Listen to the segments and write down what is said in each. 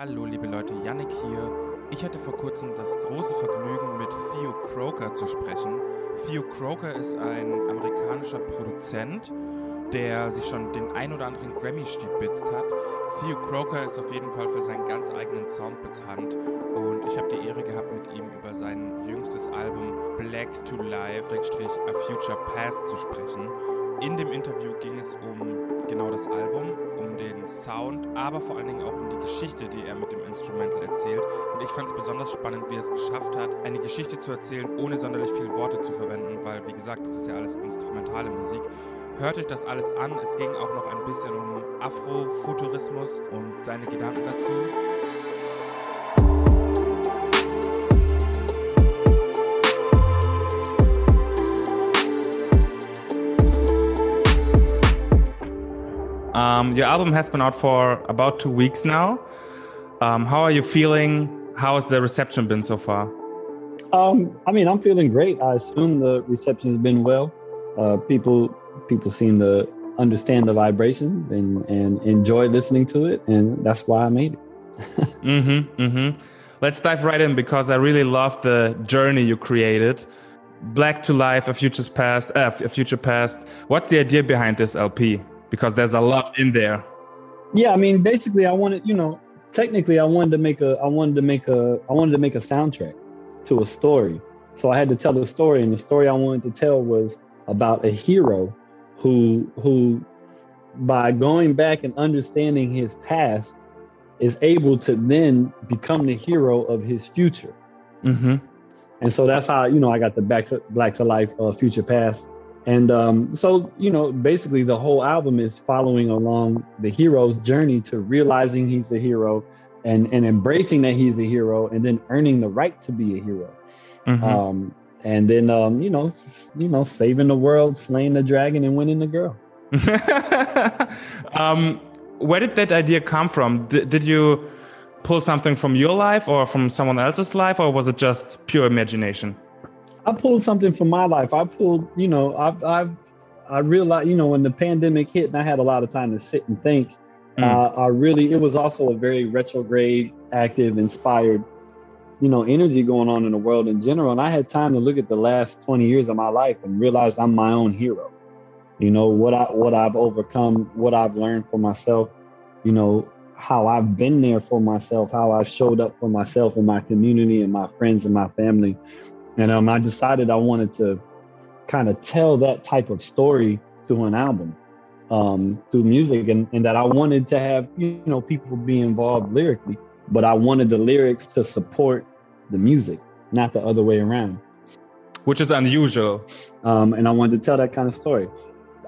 Hallo liebe Leute, Yannick hier. Ich hatte vor kurzem das große Vergnügen, mit Theo Croker zu sprechen. Theo Croker ist ein amerikanischer Produzent, der sich schon den ein oder anderen Grammy stibitzt hat. Theo Croker ist auf jeden Fall für seinen ganz eigenen Sound bekannt und ich habe die Ehre gehabt, mit ihm über sein jüngstes Album Black to Life, A Future Past zu sprechen. In dem Interview ging es um genau das Album, um den Sound, aber vor allen Dingen auch um die Geschichte, die er mit dem Instrumental erzählt. Und ich fand es besonders spannend, wie er es geschafft hat, eine Geschichte zu erzählen, ohne sonderlich viele Worte zu verwenden, weil, wie gesagt, das ist ja alles instrumentale Musik. Hört euch das alles an. Es ging auch noch ein bisschen um Afrofuturismus und seine Gedanken dazu. Um, your album has been out for about two weeks now. Um, how are you feeling? How has the reception been so far? Um, I mean, I'm feeling great. I assume the reception has been well. Uh, people people seem to understand the vibrations and and enjoy listening to it, and that's why I made it. mm-hmm. Mm-hmm. Let's dive right in because I really love the journey you created. Black to Life, a future's past, uh, a future past. What's the idea behind this LP? Because there's a lot in there. Yeah, I mean, basically, I wanted, you know, technically, I wanted to make a, I wanted to make a, I wanted to make a soundtrack to a story. So I had to tell the story, and the story I wanted to tell was about a hero who, who, by going back and understanding his past, is able to then become the hero of his future. Mm-hmm. And so that's how you know I got the Back to Black to Life uh, Future Past and um, so, you know, basically the whole album is following along the hero's journey to realizing he's a hero and, and embracing that he's a hero and then earning the right to be a hero. Mm-hmm. Um, and then, um, you know, you know, saving the world, slaying the dragon and winning the girl. um, where did that idea come from? D- did you pull something from your life or from someone else's life, or was it just pure imagination? I pulled something from my life. I pulled, you know, I've, I've, I realized, you know, when the pandemic hit and I had a lot of time to sit and think, mm. uh, I really, it was also a very retrograde, active, inspired, you know, energy going on in the world in general. And I had time to look at the last 20 years of my life and realized I'm my own hero. You know, what I, what I've overcome, what I've learned for myself, you know, how I've been there for myself, how I've showed up for myself and my community and my friends and my family and um, I decided I wanted to kind of tell that type of story through an album, um, through music, and, and that I wanted to have you know people be involved lyrically, but I wanted the lyrics to support the music, not the other way around. Which is unusual. Um, and I wanted to tell that kind of story.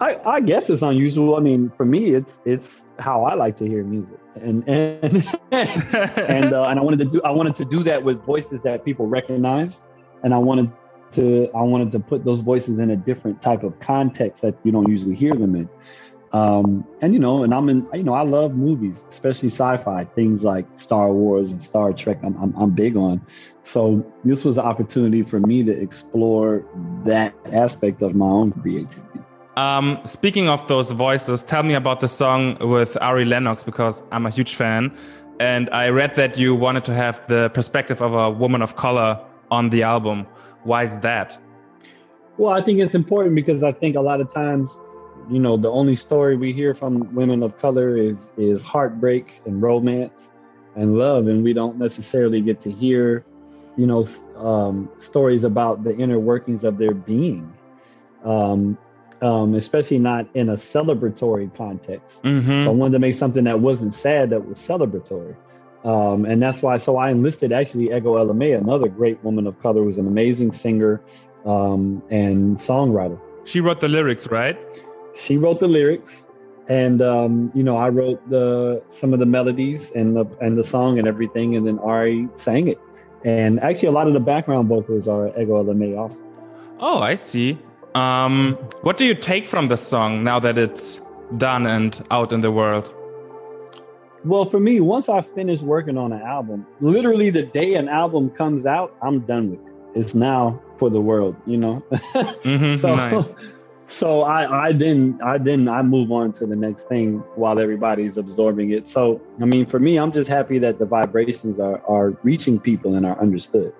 I, I guess it's unusual. I mean, for me, it's it's how I like to hear music, and and and uh, and I wanted to do I wanted to do that with voices that people recognize and I wanted to I wanted to put those voices in a different type of context that you don't usually hear them in. Um, and you know, and I'm in, you know, I love movies, especially sci-fi things like Star Wars and Star Trek. I'm, I'm, I'm big on. So this was an opportunity for me to explore that aspect of my own creativity. Um, speaking of those voices, tell me about the song with Ari Lennox because I'm a huge fan, and I read that you wanted to have the perspective of a woman of color on the album. Why is that? Well, I think it's important because I think a lot of times, you know, the only story we hear from women of color is is heartbreak and romance and love, and we don't necessarily get to hear, you know, um, stories about the inner workings of their being, um, um, especially not in a celebratory context. Mm-hmm. So I wanted to make something that wasn't sad, that was celebratory. Um, and that's why, so I enlisted actually Ego Ella May, another great woman of color who's an amazing singer um, and songwriter. She wrote the lyrics, right? She wrote the lyrics. And um, you know, I wrote the some of the melodies and the and the song and everything, and then Ari sang it. And actually, a lot of the background vocals are Ego Ella May also. Oh, I see. Um, what do you take from the song now that it's done and out in the world? Well, for me, once I finish working on an album, literally the day an album comes out, I'm done with it. It's now for the world, you know? mm-hmm, so, nice. so I, I then I then I move on to the next thing while everybody's absorbing it. So I mean, for me, I'm just happy that the vibrations are are reaching people and are understood.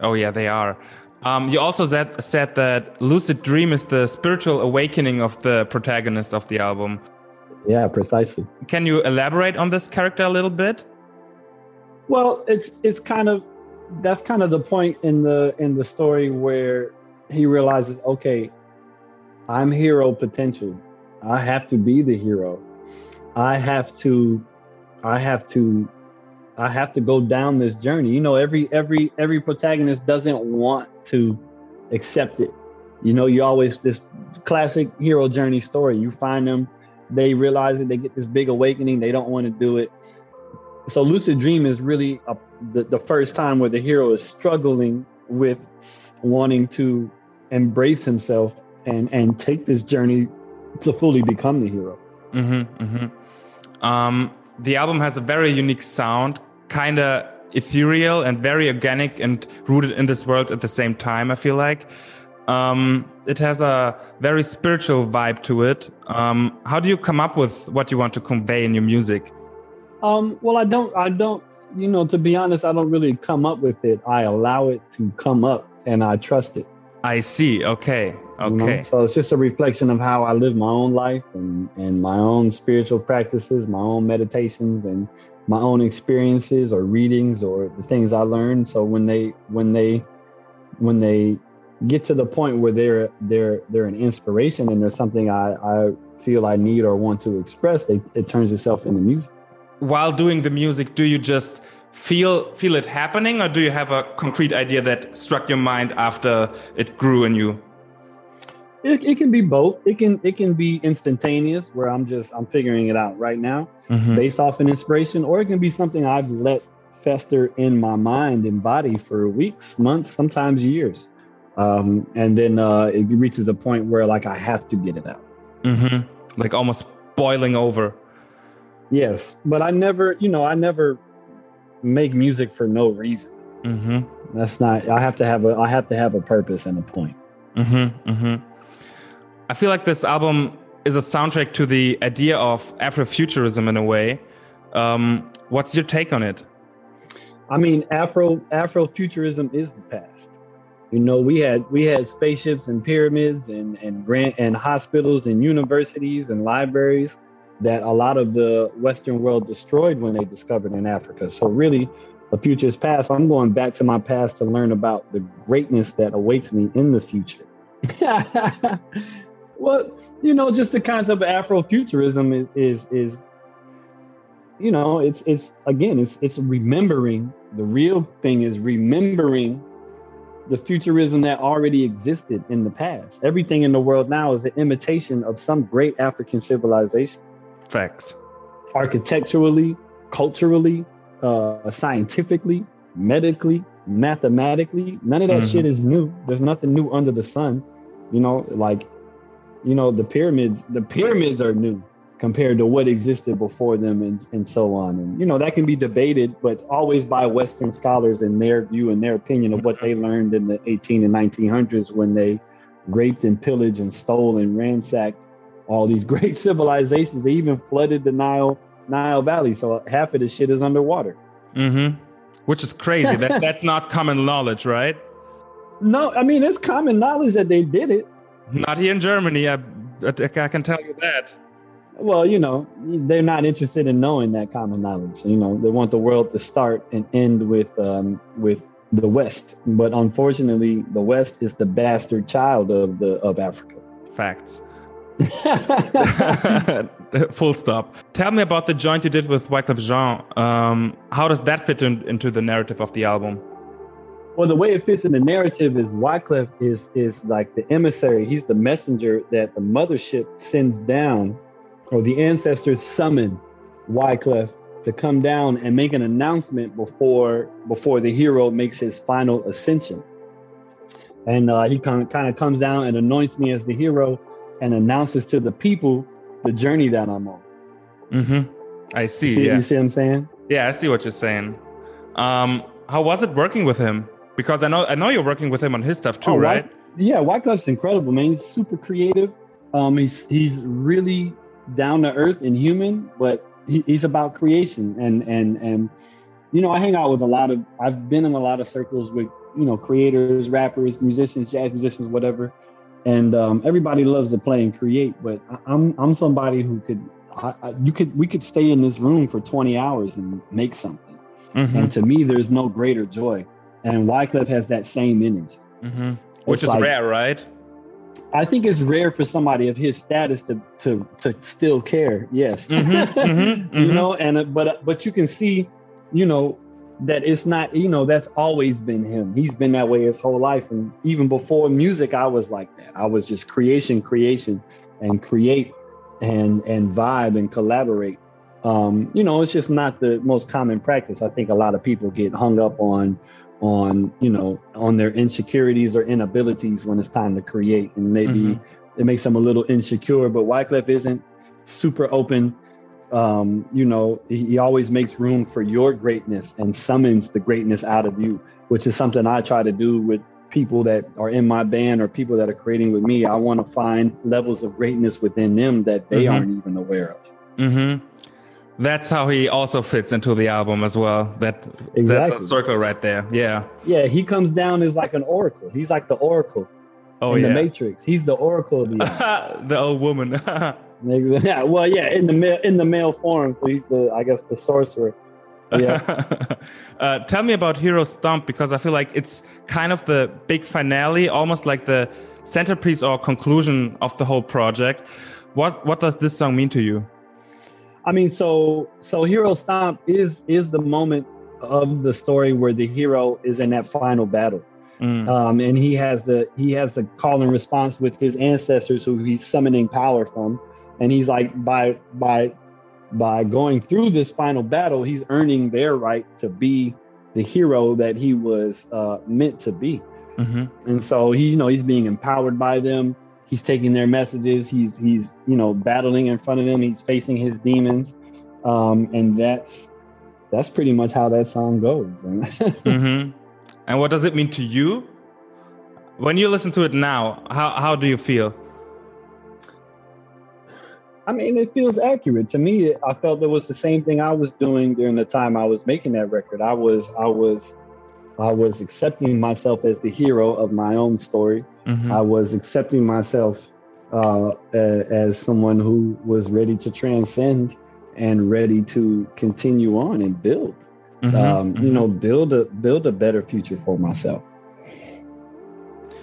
Oh yeah, they are. Um, you also said said that lucid dream is the spiritual awakening of the protagonist of the album. Yeah, precisely. Can you elaborate on this character a little bit? Well, it's it's kind of that's kind of the point in the in the story where he realizes, okay, I'm hero potential. I have to be the hero. I have to I have to I have to go down this journey. You know, every every every protagonist doesn't want to accept it. You know, you always this classic hero journey story. You find them, they realize it, they get this big awakening, they don't want to do it. So lucid dream is really a, the, the first time where the hero is struggling with wanting to embrace himself and and take this journey to fully become the hero. Mm-hmm, mm-hmm. Um, the album has a very unique sound, kind of ethereal and very organic and rooted in this world at the same time. I feel like um, it has a very spiritual vibe to it. Um, how do you come up with what you want to convey in your music? Um, well, I don't. I don't. You know, to be honest, I don't really come up with it. I allow it to come up, and I trust it. I see. Okay. Okay. You know? So it's just a reflection of how I live my own life and, and my own spiritual practices, my own meditations and my own experiences or readings or the things I learned. So when they when they when they get to the point where they're they're they're an inspiration and there's something I, I feel I need or want to express, they, it turns itself into music. While doing the music, do you just feel feel it happening or do you have a concrete idea that struck your mind after it grew in you it, it can be both it can it can be instantaneous where i'm just i'm figuring it out right now mm-hmm. based off an inspiration or it can be something i've let fester in my mind and body for weeks months sometimes years um, and then uh, it reaches a point where like i have to get it out mm-hmm. like almost boiling over yes but i never you know i never make music for no reason. Mm-hmm. That's not. I have to have a. I have to have a purpose and a point. Mm-hmm. Mm-hmm. I feel like this album is a soundtrack to the idea of Afrofuturism in a way. Um, what's your take on it? I mean, Afro Afrofuturism is the past. You know, we had we had spaceships and pyramids and and grant and hospitals and universities and libraries that a lot of the Western world destroyed when they discovered in Africa. So really, the future is past. I'm going back to my past to learn about the greatness that awaits me in the future. well, you know, just the concept of Afrofuturism is, is is you know, it's it's again, it's it's remembering the real thing is remembering the futurism that already existed in the past. Everything in the world now is an imitation of some great African civilization. Facts. Architecturally, culturally, uh, scientifically, medically, mathematically, none of that mm-hmm. shit is new. There's nothing new under the sun. You know, like, you know, the pyramids, the pyramids are new compared to what existed before them and, and so on. And, you know, that can be debated, but always by Western scholars and their view and their opinion of what they learned in the 18 and 1900s when they raped and pillaged and stole and ransacked all these great civilizations. They even flooded the Nile Nile Valley, so half of the shit is underwater. Mm-hmm. Which is crazy. that that's not common knowledge, right? No, I mean it's common knowledge that they did it. Not here in Germany. I, I can tell you that. Well, you know, they're not interested in knowing that common knowledge. You know, they want the world to start and end with um, with the West. But unfortunately, the West is the bastard child of the of Africa. Facts. Full stop. Tell me about the joint you did with Wyclef Jean. Um, how does that fit in, into the narrative of the album? Well, the way it fits in the narrative is Wyclef is is like the emissary. He's the messenger that the mothership sends down, or the ancestors summon Wyclef to come down and make an announcement before before the hero makes his final ascension. And uh, he kind of comes down and anoints me as the hero and announces to the people the journey that I'm on. Mm-hmm. I see. see yeah. You see what I'm saying? Yeah, I see what you're saying. Um, how was it working with him? Because I know I know you're working with him on his stuff too, oh, right? White, yeah, Wyclef's incredible, man. He's super creative. Um, he's he's really down to earth and human, but he, he's about creation and and and you know I hang out with a lot of I've been in a lot of circles with you know creators, rappers, musicians, jazz musicians, whatever, and um, everybody loves to play and create. But I, I'm I'm somebody who could I, I, you could we could stay in this room for 20 hours and make something. Mm-hmm. And to me, there's no greater joy. And Wyclef has that same energy, mm-hmm. which is like, rare, right? I think it's rare for somebody of his status to to to still care. Yes, mm-hmm, mm-hmm, you mm-hmm. know, and uh, but uh, but you can see, you know, that it's not. You know, that's always been him. He's been that way his whole life, and even before music, I was like that. I was just creation, creation, and create, and and vibe and collaborate. Um, you know, it's just not the most common practice. I think a lot of people get hung up on on you know on their insecurities or inabilities when it's time to create. And maybe mm-hmm. it makes them a little insecure but wyclef isn't super open. Um, you know he, always makes room for your greatness and summons the greatness out of you which is something i try to do with people that are in my band or people that are creating with me. I want to find levels of greatness within them that they mm-hmm. aren't even aware of. Mm-hmm that's how he also fits into the album as well. That exactly. that's a circle right there. Yeah. Yeah, he comes down as like an oracle. He's like the oracle. Oh in yeah. The Matrix. He's the oracle of the the old woman. yeah. Well, yeah, in the male in the male form. So he's the I guess the sorcerer. Yeah. uh, tell me about Hero Stomp because I feel like it's kind of the big finale, almost like the centerpiece or conclusion of the whole project. What what does this song mean to you? I mean, so so Hero Stomp is is the moment of the story where the hero is in that final battle. Mm. Um, and he has the he has the call and response with his ancestors who he's summoning power from. And he's like by by by going through this final battle, he's earning their right to be the hero that he was uh, meant to be. Mm-hmm. And so he, you know, he's being empowered by them he's taking their messages. He's he's you know battling in front of them. He's facing his demons. Um, and that's that's pretty much how that song goes. Mm-hmm. and what does it mean to you? When you listen to it now how, how do you feel? I mean it feels accurate. To me i felt it was the same thing i was doing during the time i was making that record. I was i was I was accepting myself as the hero of my own story. Mm-hmm. I was accepting myself uh, as someone who was ready to transcend and ready to continue on and build. Mm-hmm. Um, mm-hmm. You know, build a build a better future for myself.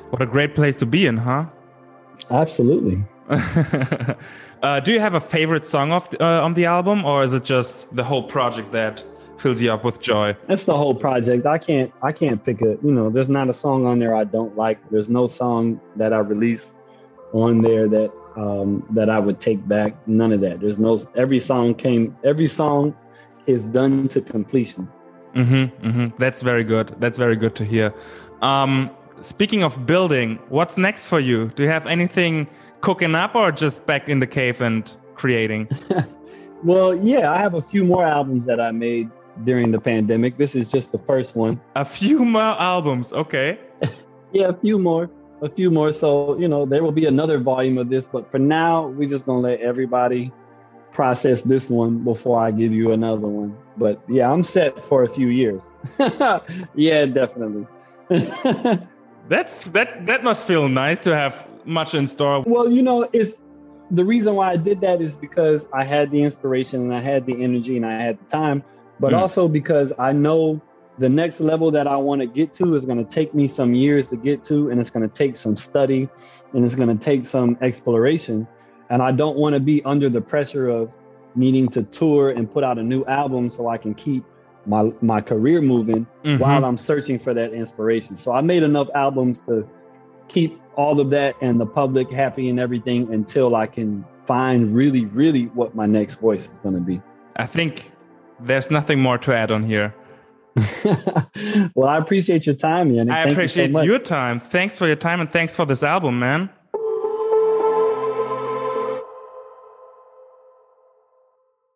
What a great place to be in, huh? Absolutely. uh, do you have a favorite song of uh, on the album, or is it just the whole project that fills you up with joy? That's the whole project. I can't I can't pick a you know, there's not a song on there I don't like. There's no song that I release on there that um that I would take back. None of that. There's no every song came every song is done to completion. Mm-hmm, mm-hmm. That's very good. That's very good to hear. Um speaking of building, what's next for you? Do you have anything cooking up or just back in the cave and creating? well, yeah, I have a few more albums that I made during the pandemic. This is just the first one. A few more albums, okay. yeah, a few more. A few more. So, you know, there will be another volume of this, but for now, we're just gonna let everybody process this one before I give you another one. But yeah, I'm set for a few years. yeah, definitely. That's that that must feel nice to have much in store. Well, you know, it's the reason why I did that is because I had the inspiration and I had the energy and I had the time but mm. also because I know the next level that I want to get to is going to take me some years to get to, and it's going to take some study and it's going to take some exploration. And I don't want to be under the pressure of needing to tour and put out a new album so I can keep my my career moving mm-hmm. while I'm searching for that inspiration. So I made enough albums to keep all of that and the public happy and everything until I can find really, really what my next voice is going to be. I think there's nothing more to add on here. well, I appreciate your time, Yannick. I Thank appreciate you so your time. Thanks for your time and thanks for this album, man.